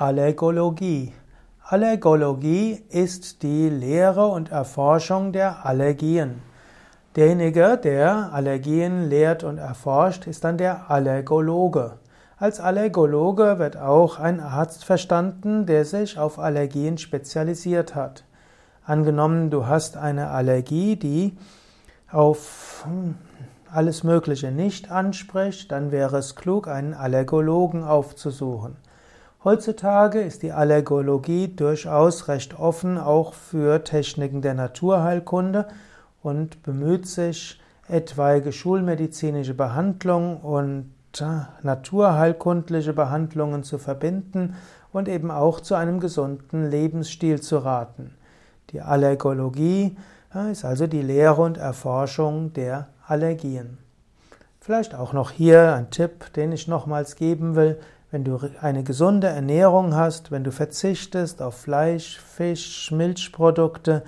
Allergologie. Allergologie ist die Lehre und Erforschung der Allergien. Derjenige, der Allergien lehrt und erforscht, ist dann der Allergologe. Als Allergologe wird auch ein Arzt verstanden, der sich auf Allergien spezialisiert hat. Angenommen, du hast eine Allergie, die auf alles Mögliche nicht anspricht, dann wäre es klug, einen Allergologen aufzusuchen. Heutzutage ist die Allergologie durchaus recht offen, auch für Techniken der Naturheilkunde und bemüht sich, etwaige schulmedizinische Behandlungen und naturheilkundliche Behandlungen zu verbinden und eben auch zu einem gesunden Lebensstil zu raten. Die Allergologie ist also die Lehre und Erforschung der Allergien. Vielleicht auch noch hier ein Tipp, den ich nochmals geben will. Wenn du eine gesunde Ernährung hast, wenn du verzichtest auf Fleisch, Fisch, Milchprodukte,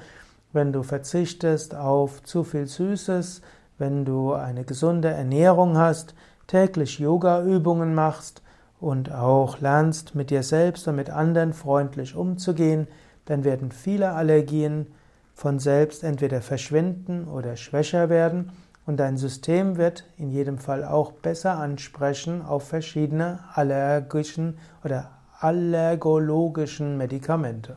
wenn du verzichtest auf zu viel Süßes, wenn du eine gesunde Ernährung hast, täglich Yoga-Übungen machst und auch lernst, mit dir selbst und mit anderen freundlich umzugehen, dann werden viele Allergien von selbst entweder verschwinden oder schwächer werden und dein System wird in jedem Fall auch besser ansprechen auf verschiedene allergischen oder allergologischen Medikamente.